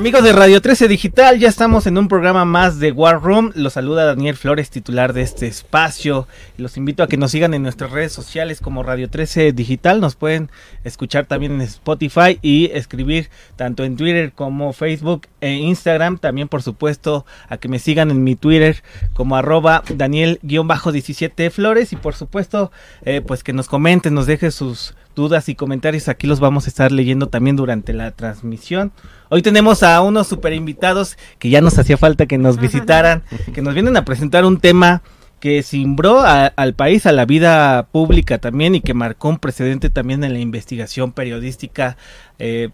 Amigos de Radio 13 Digital, ya estamos en un programa más de War Room. Los saluda Daniel Flores, titular de este espacio. Los invito a que nos sigan en nuestras redes sociales como Radio 13 Digital. Nos pueden escuchar también en Spotify y escribir tanto en Twitter como Facebook e Instagram. También, por supuesto, a que me sigan en mi Twitter como arroba Daniel-17 Flores. Y por supuesto, eh, pues que nos comenten, nos dejen sus dudas y comentarios. Aquí los vamos a estar leyendo también durante la transmisión. Hoy tenemos a unos super invitados que ya nos hacía falta que nos visitaran, que nos vienen a presentar un tema que simbró al país, a la vida pública también y que marcó un precedente también en la investigación periodística eh,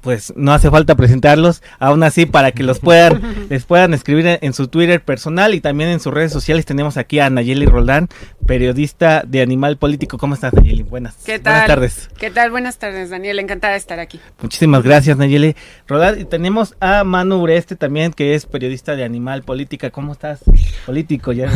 pues no hace falta presentarlos, aún así para que los puedan, les puedan escribir en, su Twitter personal y también en sus redes sociales tenemos aquí a Nayeli Roldán, periodista de Animal Político. ¿Cómo estás Nayeli? Buenas, ¿Qué tal? buenas tardes. ¿Qué tal? Buenas tardes Daniel, encantada de estar aquí. Muchísimas gracias Nayeli Roldán y tenemos a Manu Ureste también que es periodista de Animal Política. ¿Cómo estás? Político ya.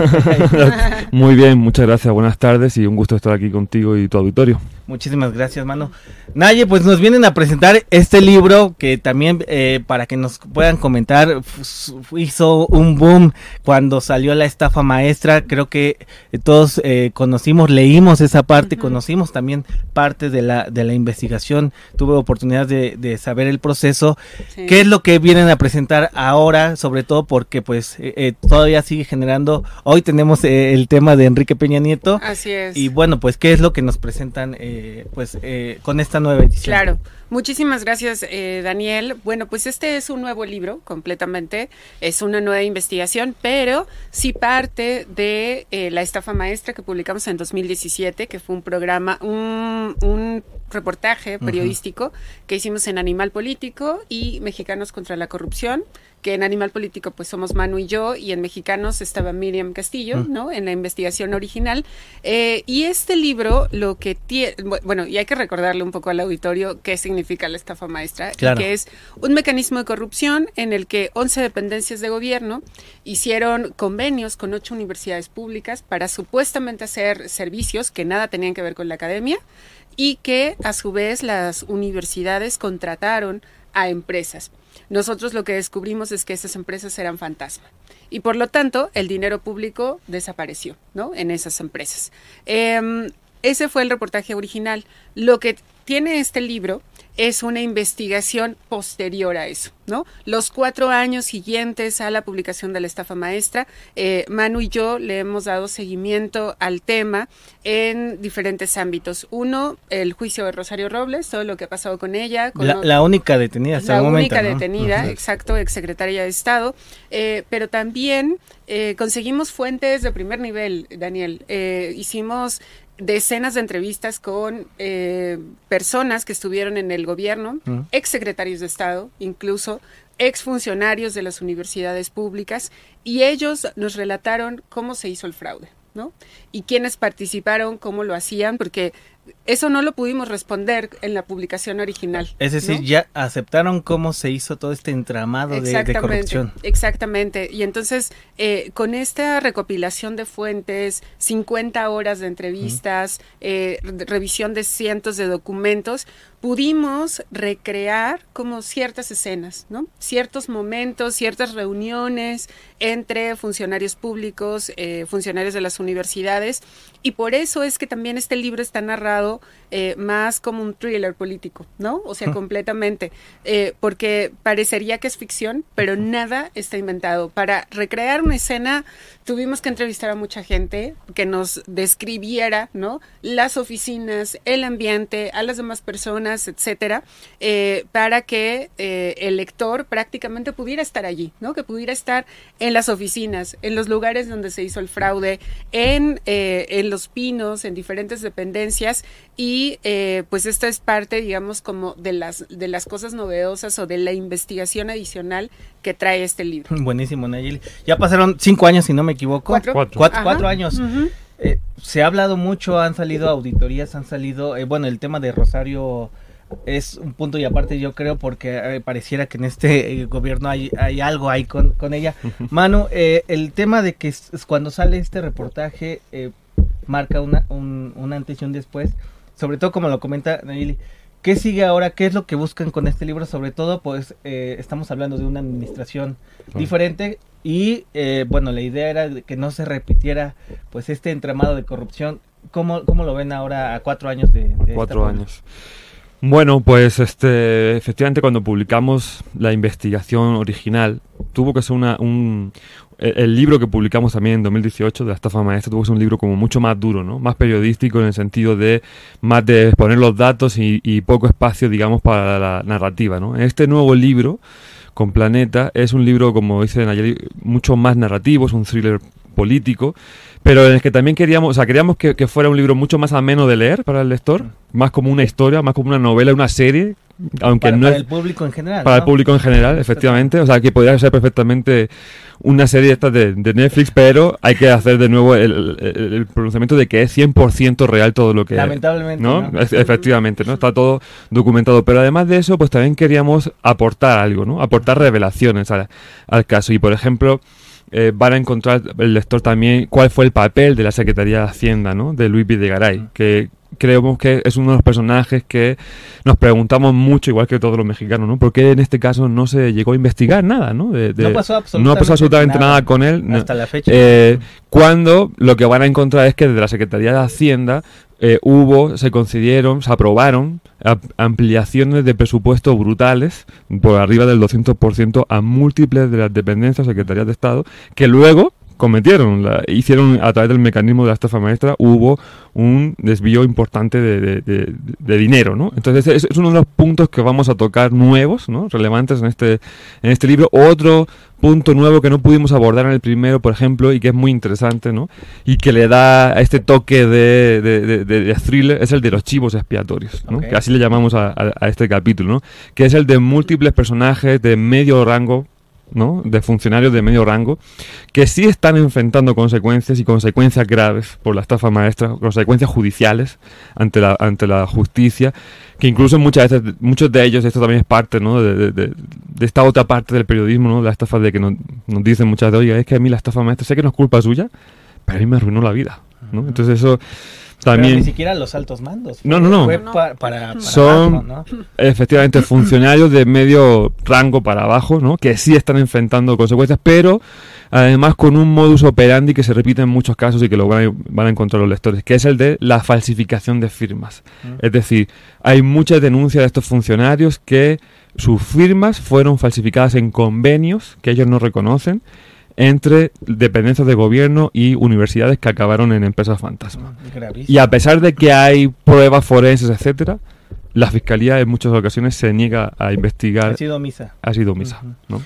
Muy bien, muchas gracias, buenas tardes y un gusto estar aquí contigo y tu auditorio. Muchísimas gracias, mano. Naye, pues nos vienen a presentar este libro que también, eh, para que nos puedan comentar, hizo un boom cuando salió la estafa maestra. Creo que eh, todos eh, conocimos, leímos esa parte, conocimos también parte de la, de la investigación. Tuve oportunidad de, de saber el proceso. ¿Qué es lo que vienen a presentar ahora? Sobre todo porque, pues, todavía sigue generando. Hoy tenemos el tema de Enrique Peña Nieto. Así es. Y bueno, pues, ¿qué es lo que nos presentan? pues eh, con esta nueva edición. Claro, muchísimas gracias eh, Daniel. Bueno, pues este es un nuevo libro completamente, es una nueva investigación, pero sí parte de eh, la estafa maestra que publicamos en 2017, que fue un programa, un, un reportaje periodístico que hicimos en Animal Político y Mexicanos contra la Corrupción que en Animal Político pues somos Manu y yo, y en Mexicanos estaba Miriam Castillo, ¿no? En la investigación original. Eh, y este libro lo que tiene, bueno, y hay que recordarle un poco al auditorio qué significa la estafa maestra, que es un mecanismo de corrupción en el que 11 dependencias de gobierno hicieron convenios con ocho universidades públicas para supuestamente hacer servicios que nada tenían que ver con la academia y que a su vez las universidades contrataron a empresas. Nosotros lo que descubrimos es que esas empresas eran fantasma y por lo tanto el dinero público desapareció ¿no? en esas empresas. Em, ese fue el reportaje original. Lo que tiene este libro es una investigación posterior a eso, ¿no? Los cuatro años siguientes a la publicación de la estafa maestra, eh, Manu y yo le hemos dado seguimiento al tema en diferentes ámbitos. Uno, el juicio de Rosario Robles, todo lo que ha pasado con ella. la, única detenida hasta el momento. La única detenida, exacto, exsecretaria de Estado. Eh, pero también eh, conseguimos fuentes de primer nivel, Daniel. hicimos decenas de entrevistas con eh, personas que estuvieron en el gobierno, ex secretarios de Estado, incluso ex funcionarios de las universidades públicas, y ellos nos relataron cómo se hizo el fraude. ¿no? Y quiénes participaron, cómo lo hacían, porque eso no lo pudimos responder en la publicación original. Es decir, ¿no? ya aceptaron cómo se hizo todo este entramado de, de corrupción. exactamente. Y entonces, eh, con esta recopilación de fuentes, 50 horas de entrevistas, eh, re- revisión de cientos de documentos, pudimos recrear como ciertas escenas, ¿no? Ciertos momentos, ciertas reuniones entre funcionarios públicos, eh, funcionarios de las universidades, y por eso es que también este libro está narrado eh, más como un thriller político, ¿no? O sea, completamente, eh, porque parecería que es ficción, pero nada está inventado. Para recrear una escena tuvimos que entrevistar a mucha gente que nos describiera, ¿no? Las oficinas, el ambiente, a las demás personas, etcétera, eh, para que el lector prácticamente pudiera estar allí, ¿no? Que pudiera estar en las oficinas, en los lugares donde se hizo el fraude, en, en los pinos, en diferentes dependencias y eh, pues esta es parte, digamos, como de las de las cosas novedosas o de la investigación adicional que trae este libro. Buenísimo, Nayeli. Ya pasaron cinco años, si no me equivoco. ¿Cuatro? Cuatro. Cuatro, Ajá. cuatro años. Eh, se ha hablado mucho, han salido auditorías, han salido, eh, bueno, el tema de Rosario es un punto y aparte yo creo porque eh, pareciera que en este eh, gobierno hay, hay algo ahí con, con ella. Manu, eh, el tema de que es- es cuando sale este reportaje eh, marca una, un, un antes y un después, sobre todo como lo comenta Nayeli. ¿Qué sigue ahora? ¿Qué es lo que buscan con este libro? Sobre todo, pues eh, estamos hablando de una administración diferente y eh, bueno, la idea era que no se repitiera pues este entramado de corrupción. ¿Cómo, cómo lo ven ahora a cuatro años de, de Cuatro años. Bueno, pues este, efectivamente cuando publicamos la investigación original, tuvo que ser una, un, el, el libro que publicamos también en 2018 de la estafa maestra tuvo que ser un libro como mucho más duro, ¿no? Más periodístico en el sentido de más de exponer los datos y, y poco espacio, digamos, para la narrativa, ¿no? Este nuevo libro con Planeta es un libro, como dice Nayeli, mucho más narrativo, es un thriller político, pero en el que también queríamos, o sea, queríamos que, que fuera un libro mucho más ameno de leer para el lector, más como una historia, más como una novela, una serie, aunque Para, no para es el público en general. para el público en general, efectivamente, o sea, que podría ser perfectamente una serie esta de, de Netflix, pero hay que hacer de nuevo el, el- el pronunciamiento de que es 100% real todo lo que Lamentablemente. ¿no? Efectivamente, ¿no? Está todo documentado. Pero además de eso, pues también queríamos aportar algo, ¿no? Aportar revelaciones al, al caso. Y por ejemplo, eh, van a encontrar el lector también cuál fue el papel de la Secretaría de Hacienda, ¿no? De Luis Videgaray, que creemos que es uno de los personajes que nos preguntamos mucho, igual que todos los mexicanos, ¿no? ¿Por qué en este caso no se llegó a investigar nada, ¿no? De- de- No pasó no pasó absolutamente nada, con él. no. Hasta la fecha. Eh, cuando lo que van a encontrar es que desde la Secretaría de Hacienda eh, hubo, se concedieron, se aprobaron ap- ampliaciones de presupuesto brutales, por arriba del 200% a múltiples de las dependencias, secretarías de Estado, que luego cometieron, la- hicieron a través del mecanismo de la estafa maestra, hubo un desvío importante de, de- de- de dinero, ¿no? Entonces es, es uno de los puntos que vamos a tocar nuevos, ¿no? Relevantes en este, en este libro. Otro punto nuevo que no pudimos abordar en el primero, por ejemplo, y que es muy interesante, ¿no? Y que le da este toque de, thriller, es el de los chivos expiatorios. Que así le llamamos a, a- a este capítulo, ¿no? Que es el de múltiples personajes de medio rango, ¿no? De funcionarios de medio rango, que sí están enfrentando consecuencias y consecuencias graves por la estafa maestra, consecuencias judiciales ante la, ante la justicia, que incluso muchas veces, muchos de ellos, esto también es parte ¿no? de, de- esta otra parte del periodismo, ¿no? la estafa de que nos, nos dicen muchas veces, oiga, es que a mí la estafa maestra sé que no es culpa suya, pero a mí me arruinó la vida. ¿no? Entonces eso Pero ni siquiera los altos mandos. No, no, no. Fue No. pa- para, para Son- abajo, ¿no? efectivamente funcionarios de medio rango para abajo, ¿no? Que sí están enfrentando consecuencias, pero además con un modus operandi que se repite en muchos casos y que lo van a, van a encontrar los lectores, que es el de la falsificación de firmas. Mm. Es decir, hay muchas denuncias de estos funcionarios que sus firmas fueron falsificadas en convenios que ellos no reconocen entre dependencias de gobierno y universidades que acabaron en empresas fantasma. Gravísimo. Y a pesar de que hay pruebas forenses, etcétera, la fiscalía en muchas ocasiones se niega a investigar. Ha sido misa. Ha sido omisa, Ujú. ¿no?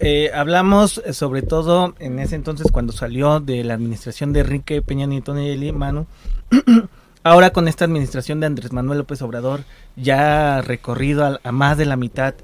Eh, hablamos eh, sobre todo en ese entonces cuando salió de la administración de Enrique Peña Nieto y Manu. Ahora con esta administración de Andrés Manuel López Obrador, ya recorrido a, a más de la mitad,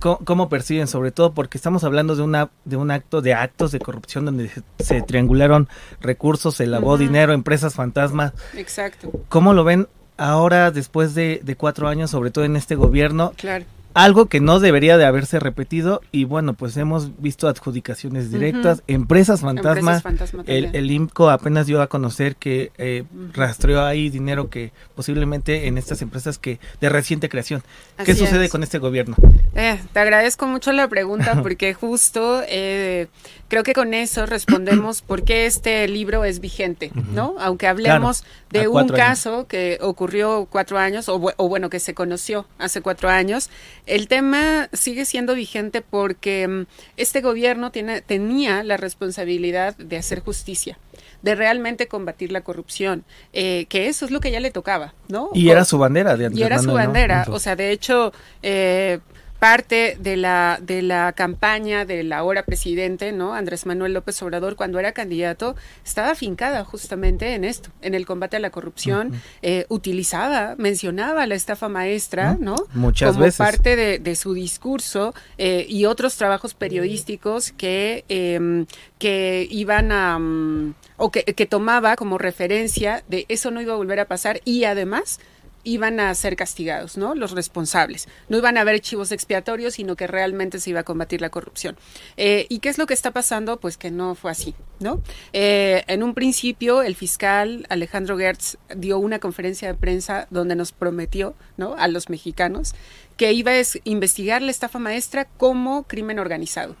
¿Cómo perciben? Sobre todo porque estamos hablando de una de un acto de actos de corrupción donde se, se triangularon recursos, se lavó dinero, empresas fantasmas. Exacto. ¿Cómo lo ven ahora después de, de cuatro años, sobre todo en este gobierno, Claro. Algo que no debería de haberse repetido y bueno, pues hemos visto adjudicaciones directas, empresas fantasma, Empresas fantasma el, el IMCO apenas dio a conocer que eh, rastreó ahí dinero que posiblemente en estas empresas que de reciente creación. ¿Qué sucede con este gobierno? Eh, te agradezco mucho la pregunta porque justo eh, creo que con eso respondemos por qué este libro es vigente, ¿no? Aunque hablemos Claro, de un años. caso que ocurrió cuatro años, o, o bueno, que se conoció hace cuatro años, el tema sigue siendo vigente porque mm, este gobierno tiene, tenía la responsabilidad de hacer justicia de realmente combatir la corrupción, eh, que eso es lo que ya le tocaba, ¿no? Y era su bandera de Andrés y era su bandera, o sea, de hecho, eh, parte de la, de la campaña del ahora presidente, ¿no? Andrés Manuel López Obrador, cuando era candidato, estaba afincada justamente en esto, en el combate a la corrupción, eh, utilizaba, mencionaba la estafa maestra, ¿no? Muchas Como veces. parte de, de su discurso eh, y otros trabajos periodísticos que, eh, que iban a, mm, o que, que tomaba como referencia de eso no iba a volver a pasar y además iban a ser castigados, ¿no? Los responsables. No iban a haber chivos expiatorios, sino que realmente se iba a combatir la corrupción. Eh, ¿Y qué es lo que está pasando? Pues que no fue así, ¿no? Eh, en un principio, el fiscal Alejandro Gertz dio una conferencia de prensa donde nos prometió, ¿no? A los mexicanos que iba a es- investigar la estafa maestra como crimen organizado.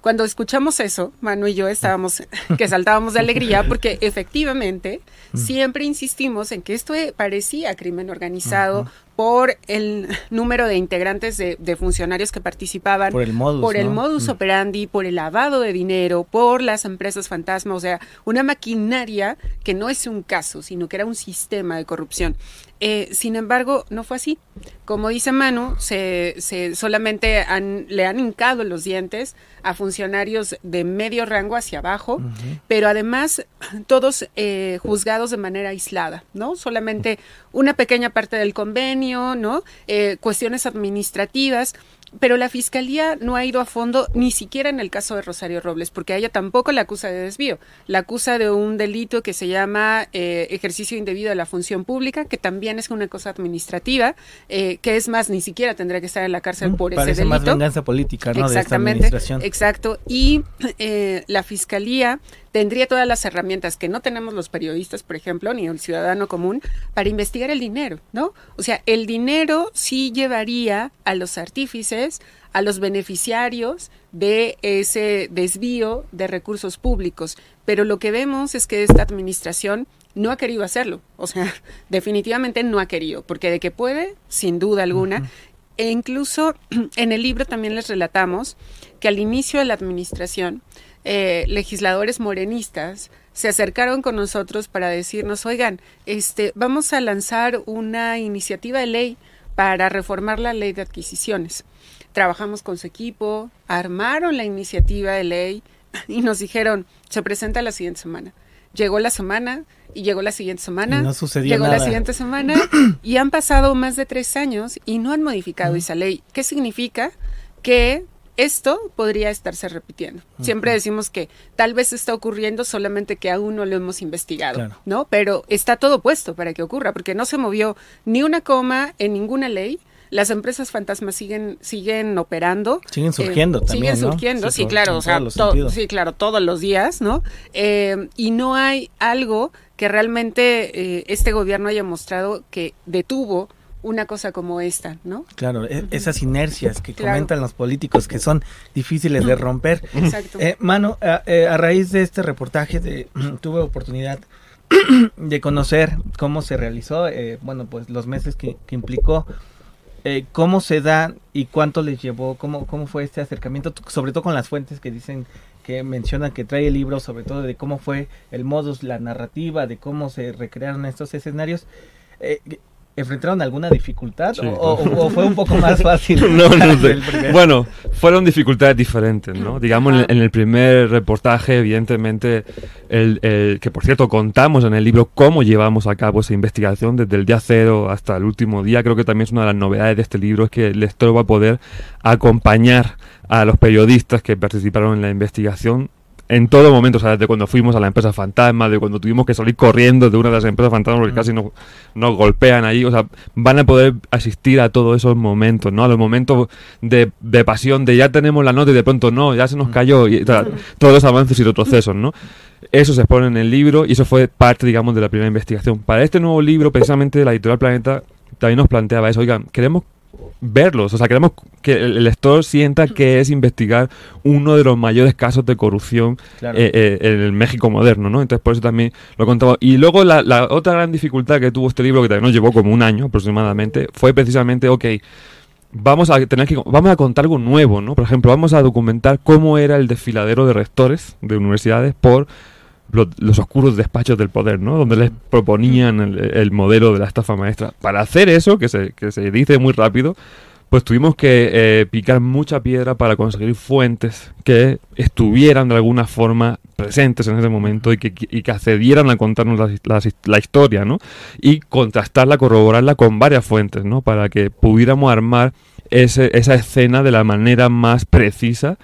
Cuando escuchamos eso, Manu y yo estábamos que saltábamos de alegría porque efectivamente siempre insistimos en que esto parecía crimen organizado por el número de integrantes de, de funcionarios que participaban, Por el modus, por el ¿no? modus Mm. operandi, por el lavado de dinero, por las empresas fantasma, o sea, una maquinaria que no es un caso, sino que era un sistema de corrupción. Eh, sin embargo, no fue así. Como dice Manu, se, se solamente han- le han hincado los dientes a funcionarios de medio rango hacia abajo, pero además todos eh, juzgados de manera aislada, ¿no? Solamente una pequeña parte del convenio, ¿no? Eh, cuestiones administrativas. Pero la fiscalía no ha ido a fondo ni siquiera en el caso de Rosario Robles, porque a ella tampoco la acusa de desvío. La acusa de un delito que se llama eh, ejercicio indebido de la función pública, que también es una cosa administrativa, eh, que es más, ni siquiera tendría que estar en la cárcel por ese Parece delito. más venganza política, ¿no? De esta Exactamente, administración. exacto. Y eh, la fiscalía tendría todas las herramientas que no tenemos los periodistas, por ejemplo, ni el ciudadano común, para investigar el dinero, ¿no? O sea, el dinero sí llevaría a los artífices, a los beneficiarios de ese desvío de recursos públicos. Pero lo que vemos es que esta administración no ha querido hacerlo. O sea, definitivamente no ha querido, porque de que puede, sin duda alguna. E incluso en el libro también les relatamos que al inicio de la administración, eh, legisladores morenistas se acercaron con nosotros para decirnos, oigan, este, vamos a lanzar una iniciativa de ley para reformar la ley de adquisiciones. Trabajamos con su equipo, armaron la iniciativa de ley y nos dijeron, se presenta la siguiente semana. Llegó la semana y llegó la siguiente semana. Y no sucedió llegó nada. la siguiente semana y han pasado más de tres años y no han modificado esa ley. ¿Qué significa? Que esto podría estarse repitiendo. Siempre decimos que tal vez está ocurriendo solamente que aún no lo hemos investigado, Claro. ¿no? Pero está todo puesto para que ocurra, porque no se movió ni una coma en ninguna ley. Las empresas fantasmas siguen siguen operando. Siguen surgiendo Eh, también, Siguen ¿no? surgiendo, Sí, claro, o sea, to- sí, claro, todos los días, ¿no? Eh, y no hay algo que realmente eh, este gobierno haya mostrado que detuvo una cosa como esta, ¿no? Claro, e- esas inercias que Claro. comentan los políticos que son difíciles de romper. Exacto. Eh, Mano, a, eh, a raíz de este reportaje de- tuve oportunidad de conocer cómo se realizó, eh, bueno, pues los meses que, que implicó, eh, cómo se da y cuánto les llevó, cómo, cómo fue este acercamiento, sobre todo con las fuentes que dicen que mencionan que trae el libro, sobre todo de cómo fue el modus, la narrativa, de cómo se recrearon estos escenarios. Eh, ¿Enfrentaron alguna dificultad Sí. o, o- o fue un poco más fácil? No, no sé. Bueno, fueron dificultades diferentes, ¿no? Digamos, en el, Ajá. en el primer reportaje, evidentemente, el, el- que por cierto contamos en el libro cómo llevamos a cabo esa investigación desde el día cero hasta el último día. Creo que también es una de las novedades de este libro, es que el lector va a poder acompañar a los periodistas que participaron en la investigación en todo momento, o sea, desde cuando fuimos a la empresa fantasma, de cuando tuvimos que salir corriendo de una de las empresas fantasmas porque casi nos, nos golpean ahí, o sea, van a poder asistir a todos esos momentos, ¿no? A los momentos de, de pasión, de ya tenemos la nota y de pronto no, ya se nos cayó, y, o sea, todos los avances y retrocesos, ¿no? Eso se expone en el libro y eso fue parte, digamos, de la primera investigación. Para este nuevo libro, precisamente, la editorial Planeta también nos planteaba eso, oigan, queremos verlos, o sea, queremos que el lector sienta que es investigar uno de los mayores casos de corrupción Claro. eh, eh, en el México moderno, ¿no? Entonces por eso también lo contaba. Y luego la, la otra gran dificultad que tuvo este libro, que también nos llevó como un año aproximadamente, fue precisamente, ok, vamos a tener que vamos a contar algo nuevo, ¿no? Por ejemplo, vamos a documentar cómo era el desfiladero de rectores de universidades por lo- los oscuros despachos del poder, ¿no? Donde les proponían el, el modelo de la estafa maestra. Para hacer eso, que se, que se dice muy rápido, pues tuvimos que eh, picar mucha piedra para conseguir fuentes que estuvieran de alguna forma presentes en ese momento y que, y que accedieran a contarnos la, la- la historia, ¿no? Y contrastarla, corroborarla con varias fuentes, ¿no? Para que pudiéramos armar ese- esa escena de la manera más precisa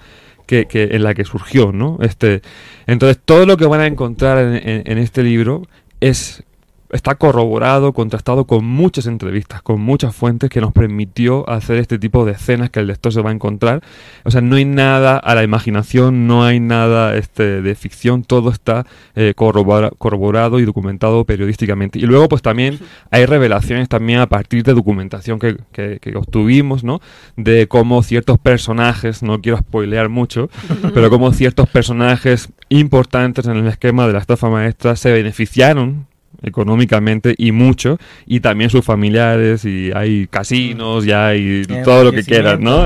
que, que en la que surgió, ¿no? Este, entonces todo lo que van a encontrar en, en- en este libro es está corroborado, contrastado con muchas entrevistas, con muchas fuentes que nos permitió hacer este tipo de escenas que el lector se va a encontrar. O sea, no hay nada a la imaginación, no hay nada este, de ficción, todo está eh, corrobora- corroborado y documentado periodísticamente. Y luego, pues también hay revelaciones también a partir de documentación que, que- que obtuvimos, ¿no? De cómo ciertos personajes, no quiero spoilear mucho, pero cómo ciertos personajes importantes en el esquema de la estafa maestra se beneficiaron económicamente y mucho y también sus familiares y hay casinos ya hay Eh, todo lo que quieras ¿no?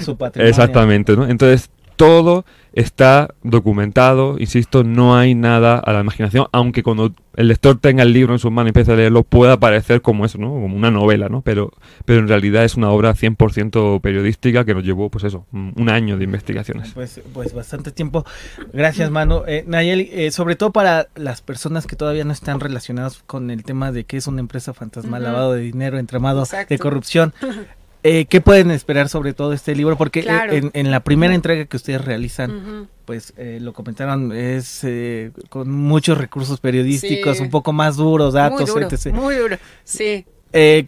su patrimonio. exactamente ¿no? entonces todo está documentado insisto no hay nada a la imaginación aunque cuando el lector tenga el libro en sus manos y empiece a leerlo pueda parecer como eso no como una novela no pero pero en realidad es una obra 100% periodística que nos llevó pues eso un año de investigaciones Pues, pues bastante tiempo. Gracias, Manu. Eh, Nayeli, eh, sobre todo para las personas que todavía no están relacionadas con el tema de que es una empresa fantasma, lavado de dinero, entramado Exacto. de corrupción. Eh, ¿Qué pueden esperar sobre todo este libro? Porque eh, Claro. en, en la primera entrega que ustedes realizan, pues eh, lo comentaron, es eh, con muchos recursos periodísticos, Sí. un poco más duros, datos, muy duro, etc. muy duro. Sí, Eh,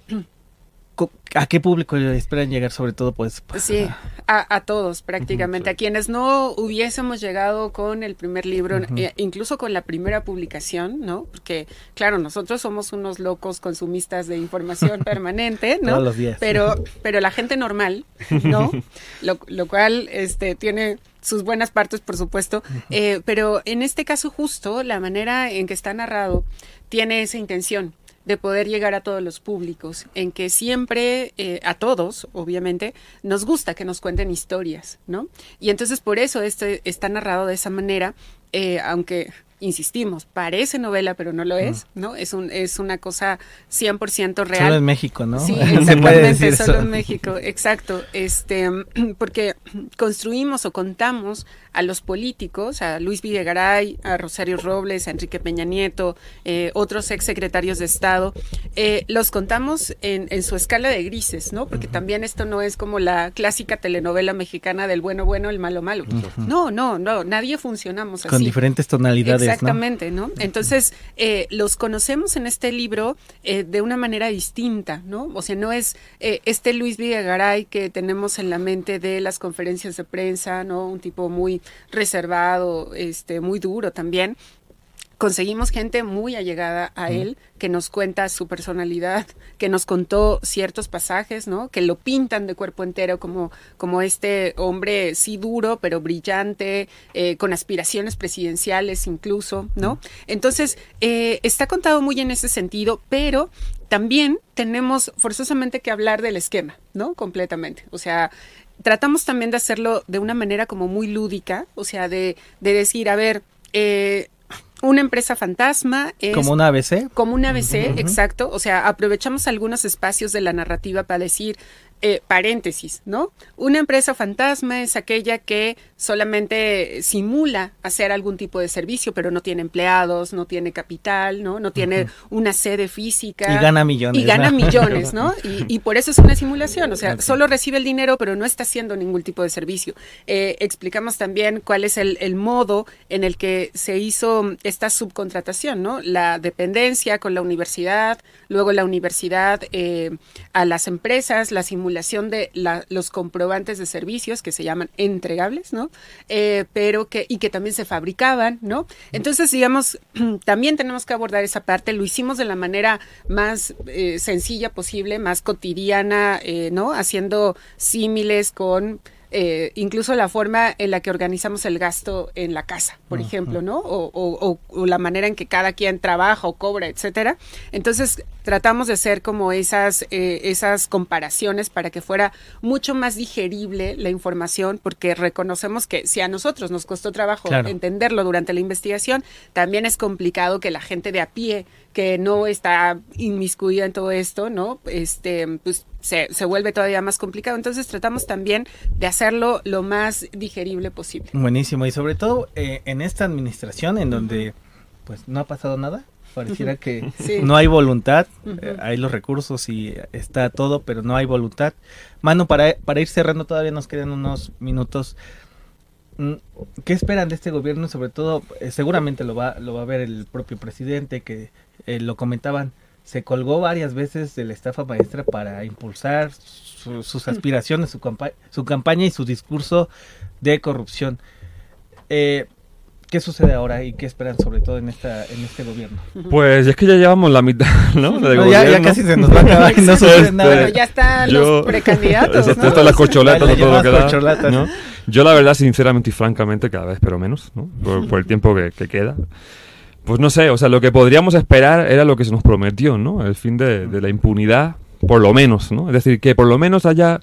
¿A qué público esperan llegar sobre todo? Pues, sí, a, a todos prácticamente, a quienes no hubiésemos llegado con el primer libro, eh, incluso con la primera publicación, ¿no? Porque, claro, nosotros somos unos locos consumistas de información permanente, ¿no? Todos los días. Pero, pero la gente normal, ¿no? lo, lo cual, este, tiene sus buenas partes, por supuesto, eh, pero en este caso justo la manera en que está narrado tiene esa intención de poder llegar a todos los públicos, en que siempre, eh, a todos, obviamente, nos gusta que nos cuenten historias, ¿no? Y entonces por eso este está narrado de esa manera, eh, aunque, insistimos, parece novela, pero no lo es, ¿no? Es, un, es una cosa 100% real. solo en México, ¿no? Sí, exactamente, solo eso. en México, exacto. Este, porque construimos o contamos a los políticos, a Luis Videgaray, a Rosario Robles, a Enrique Peña Nieto, eh, otros ex secretarios de Estado, eh, los contamos en, en su escala de grises, ¿no? Porque también esto no es como la clásica telenovela mexicana del bueno bueno, el malo malo. No, no, no, nadie funcionamos así. Con diferentes tonalidades. Exactamente, ¿no? Entonces, eh, los conocemos en este libro eh, de una manera distinta, ¿no? O sea, no es eh, este Luis Videgaray que tenemos en la mente de las conferencias de prensa, ¿no? Un tipo muy reservado, este, muy duro también. Conseguimos gente muy allegada a él que nos cuenta su personalidad, que nos contó ciertos pasajes, ¿no? Que lo pintan de cuerpo entero como, como este hombre sí duro, pero brillante, eh, con aspiraciones presidenciales incluso, ¿no? Entonces, eh, está contado muy en ese sentido, pero también tenemos forzosamente que hablar del esquema, ¿no? Completamente. O sea, tratamos también de hacerlo de una manera como muy lúdica, o sea, de, de decir, a ver, eh, una empresa fantasma es Como una ABC. como un ABC, exacto. O sea, aprovechamos algunos espacios de la narrativa para decir, eh, paréntesis, ¿no? Una empresa fantasma es aquella que solamente simula hacer algún tipo de servicio, pero no tiene empleados, no tiene capital, ¿no? No tiene una sede física. Y gana millones. Y gana ¿no? millones, ¿no? Y, y por eso es una simulación, o sea, solo recibe el dinero, pero no está haciendo ningún tipo de servicio. Eh, explicamos también cuál es el, el modo en el que se hizo esta subcontratación, ¿no? La dependencia con la universidad, luego la universidad eh, a las empresas, la simulación de los comprobantes de servicios que se llaman entregables, ¿no? Eh, pero que, y que también se fabricaban, ¿no? Entonces, digamos, también tenemos que abordar esa parte, lo hicimos de la manera más eh, sencilla posible, más cotidiana, eh, ¿no? Haciendo símiles con eh, incluso la forma en la que organizamos el gasto en la casa, por ejemplo, ¿no? O, o- o- o la manera en que cada quien trabaja o cobra, etcétera. Entonces tratamos de hacer como esas eh, esas comparaciones para que fuera mucho más digerible la información, porque reconocemos que si a nosotros nos costó trabajo Claro. entenderlo durante la investigación, también es complicado que la gente de a pie que no está inmiscuida en todo esto, ¿no? Este, pues se, se vuelve todavía más complicado. Entonces tratamos también de hacerlo lo más digerible posible. Buenísimo. Y sobre todo eh, en esta administración en donde pues no ha pasado nada. Pareciera que Sí. no hay voluntad, eh, hay los recursos y está todo, pero no hay voluntad. Mano, para, para ir cerrando, todavía nos quedan unos minutos. Mm, ¿Qué esperan de este gobierno? Sobre todo, eh, seguramente lo va, lo va a ver el propio presidente, que eh, lo comentaban, se colgó varias veces de la estafa maestra para impulsar su- sus aspiraciones, su, campa- su campaña y su discurso de corrupción. Eh, ¿Qué sucede ahora y qué esperan sobre todo en esta en este gobierno? Pues es que ya llevamos la mitad, ¿no? De No, ya, ya casi se nos va a acabar y no sucede Este, nada. Bueno, ya están Yo- los precandidatos, ¿no? están las corcholatas, La a todo lo que da. ¿no? Yo la verdad, sinceramente y francamente, cada vez espero menos, ¿no? Por, por el tiempo que, que queda. Pues no sé, o sea, lo que podríamos esperar era lo que se nos prometió, ¿no? El fin de, la impunidad, por lo menos, ¿no? Es decir, que por lo menos haya...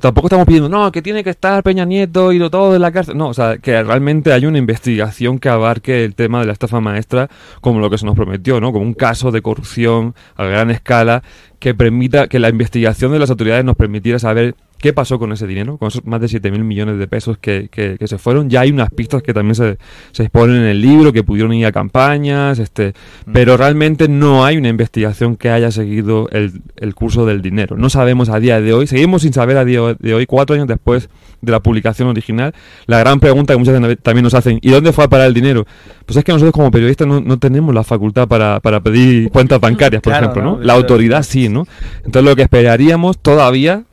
Tampoco estamos pidiendo, no, que tiene que estar Peña Nieto y todo en la cárcel. No, o sea, que realmente hay una investigación que abarque el tema de la estafa maestra como lo que se nos prometió, ¿no? Como un caso de corrupción a gran escala que permita que la investigación de las autoridades nos permitiera saber qué pasó con ese dinero, con esos más de 7 mil millones de pesos que, que- que se fueron. Ya hay unas pistas que también se, se exponen en el libro, que pudieron ir a campañas, este, pero realmente no hay una investigación que haya seguido el, el curso del dinero. No sabemos a día de hoy, seguimos sin saber a día de hoy, cuatro años después de la publicación original, la gran pregunta que muchas veces también nos hacen, ¿y dónde fue a parar el dinero? Pues es que nosotros como periodistas no, no tenemos la facultad para, para pedir cuentas bancarias, por Claro, ejemplo, ¿no? ¿no? La autoridad sí, ¿no? Entonces lo que esperaríamos todavía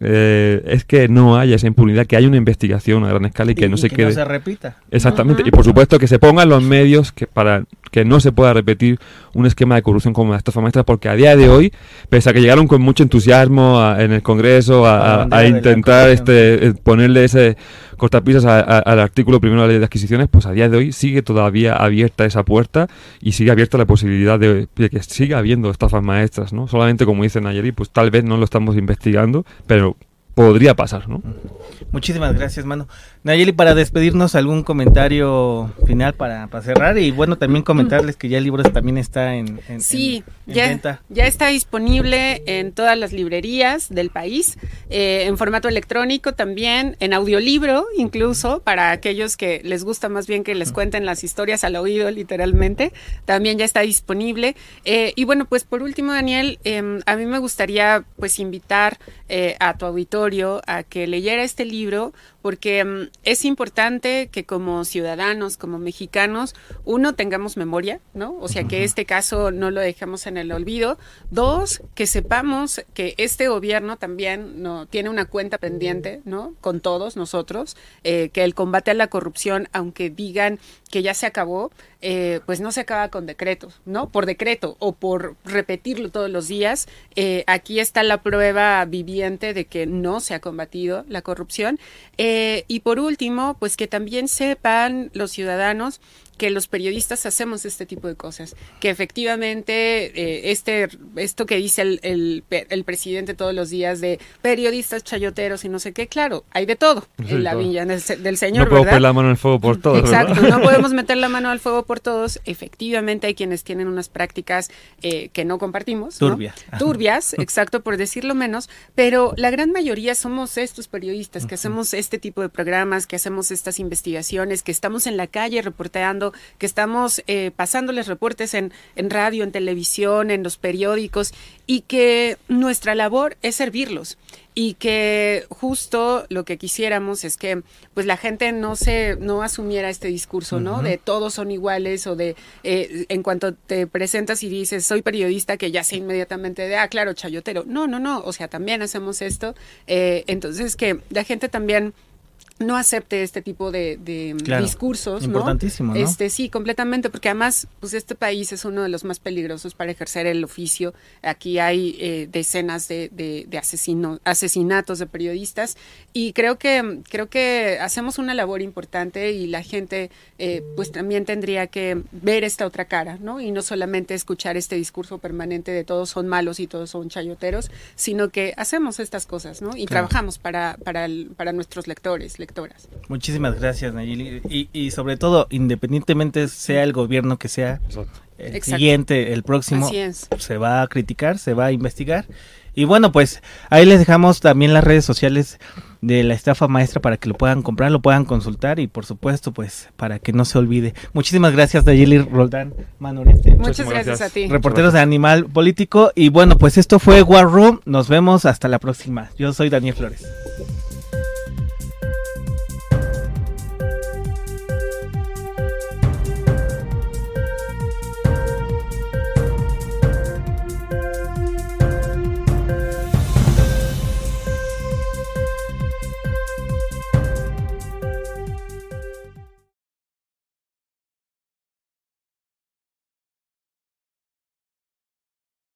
eh, es que no haya esa impunidad, que haya una investigación a gran escala y que Y- no se que quede. no se repita. Exactamente, y por supuesto que se pongan los medios que para que no se pueda repetir un esquema de corrupción como la estafa maestra, porque a día de hoy, pese a que llegaron con mucho entusiasmo a- en el Congreso a, a- intentar este eh, ponerle ese cortapisas a- al artículo primero de la ley de adquisiciones, pues a día de hoy sigue todavía abierta esa puerta y sigue abierta la posibilidad de, que siga habiendo estafas maestras, ¿no? Solamente como dice Nayeli, pues tal vez no lo estamos investigando, pero podría pasar, ¿no? Muchísimas gracias, mano. Nayeli, para despedirnos, algún comentario final para, para cerrar y bueno, también comentarles que ya el libro también está en, en- Sí, en- en ya, venta. ya está disponible en todas las librerías del país, eh, en formato electrónico también, en audiolibro incluso, para aquellos que les gusta más bien que les cuenten las historias al oído literalmente, también ya está disponible. Eh, y bueno, pues por último, Daniel, em, a mí me gustaría pues invitar eh, a tu auditorio a que leyera este libro porque mm, es importante que como ciudadanos, como mexicanos, uno tengamos memoria, ¿no? O sea, que este caso no lo dejemos en el olvido. Dos, que sepamos que este gobierno también no tiene una cuenta pendiente, ¿no? Con todos nosotros, eh, que el combate a la corrupción, aunque digan que ya se acabó, eh, pues no se acaba con decretos, ¿no? Por decreto o por repetirlo todos los días. eh, aquí está la prueba viviente de que no se ha combatido la corrupción. Y por último, pues que también sepan los ciudadanos que los periodistas hacemos este tipo de cosas, que efectivamente eh, este, esto que dice el, el, el presidente todos los días de periodistas chayoteros y no sé qué, claro, hay de todo Sí, en la villa del, del señor, no puedo ¿verdad? poner la mano el fuego por todo. Exacto, ¿verdad? no podemos meter la mano al fuego por todos. Efectivamente, hay quienes tienen unas prácticas eh, que no compartimos. ¿no? Turbia. Ajá. Turbias, exacto, por decirlo menos. Pero la gran mayoría somos estos periodistas que hacemos este tipo de programas, que hacemos estas investigaciones, que estamos en la calle reporteando, que estamos eh, pasándoles reportes en, en radio, en televisión, en los periódicos, y que nuestra labor es servirlos y que justo lo que quisiéramos es que pues la gente no se no asumiera este discurso no de todos son iguales o de eh, en cuanto te presentas y dices soy periodista que ya sé inmediatamente de ah claro chayotero no no no o sea también hacemos esto eh, entonces que la gente también no acepte este tipo de, de Claro, discursos, importantísimo, ¿no? Este sí, completamente, porque además, pues este país es uno de los más peligrosos para ejercer el oficio. Aquí hay eh, decenas de, de, de asesino- asesinatos de periodistas y creo que creo que hacemos una labor importante y la gente, eh, pues también tendría que ver esta otra cara, ¿no? Y no solamente escuchar este discurso permanente de todos son malos y todos son chayoteros, sino que hacemos estas cosas, ¿no? Y Claro. trabajamos para para para nuestros lectores, lectoras. Muchísimas gracias, Nayeli. Y, y sobre todo, independientemente sea el gobierno que sea, Exacto. el Exacto. siguiente, el próximo, se va a criticar, se va a investigar. Y bueno, pues ahí les dejamos también las redes sociales de la estafa maestra para que lo puedan comprar, lo puedan consultar y por supuesto, pues para que no se olvide. Muchísimas gracias, Nayeli Roldán Manoreste. Muchas gracias, gracias. a ti. Reporteros de Animal Político. Y bueno, pues esto fue War Room. Nos vemos hasta la próxima. Yo soy Daniel Flores.